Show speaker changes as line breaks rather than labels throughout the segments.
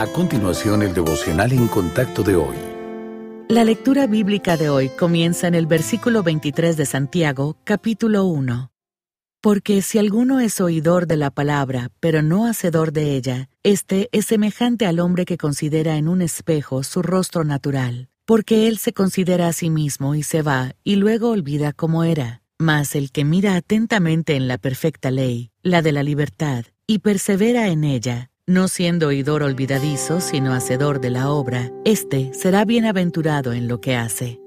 A continuación, el devocional en contacto de hoy.
La lectura bíblica de hoy comienza en el versículo 23 de Santiago, capítulo 1. Porque si alguno es oidor de la palabra, pero no hacedor de ella, éste es semejante al hombre que considera en un espejo su rostro natural, porque él se considera a sí mismo y se va, y luego olvida cómo era. Mas el que mira atentamente en la perfecta ley, la de la libertad, y persevera en ella, no siendo oidor olvidadizo, sino hacedor de la obra, éste será bienaventurado en lo que hace.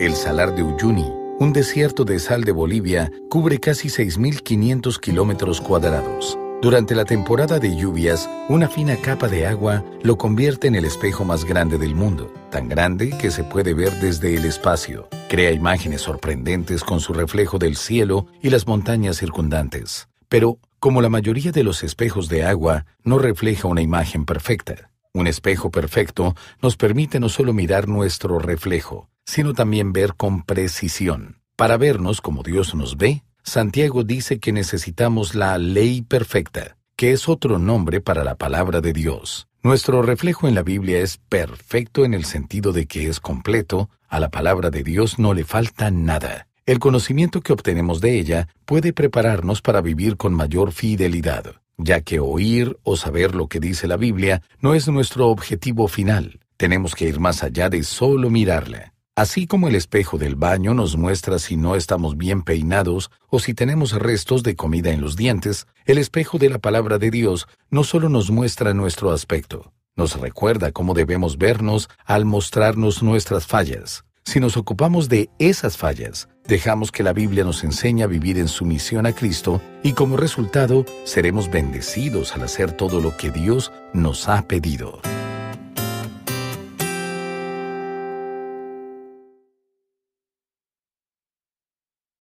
El Salar de Uyuni, un desierto de sal de Bolivia, cubre casi 6.500 kilómetros cuadrados. Durante la temporada de lluvias, una fina capa de agua lo convierte en el espejo más grande del mundo, tan grande que se puede ver desde el espacio. Crea imágenes sorprendentes con su reflejo del cielo y las montañas circundantes. Pero, como la mayoría de los espejos de agua, no refleja una imagen perfecta. Un espejo perfecto nos permite no solo mirar nuestro reflejo, sino también ver con precisión. Para vernos como Dios nos ve, Santiago dice que necesitamos la ley perfecta, que es otro nombre para la palabra de Dios. Nuestro reflejo en la Biblia es perfecto en el sentido de que es completo, a la palabra de Dios no le falta nada. El conocimiento que obtenemos de ella puede prepararnos para vivir con mayor fidelidad, ya que oír o saber lo que dice la Biblia no es nuestro objetivo final. Tenemos que ir más allá de solo mirarla. Así como el espejo del baño nos muestra si no estamos bien peinados o si tenemos restos de comida en los dientes, el espejo de la palabra de Dios no solo nos muestra nuestro aspecto, nos recuerda cómo debemos vernos al mostrarnos nuestras fallas. Si nos ocupamos de esas fallas, dejamos que la Biblia nos enseñe a vivir en sumisión a Cristo y como resultado seremos bendecidos al hacer todo lo que Dios nos ha pedido.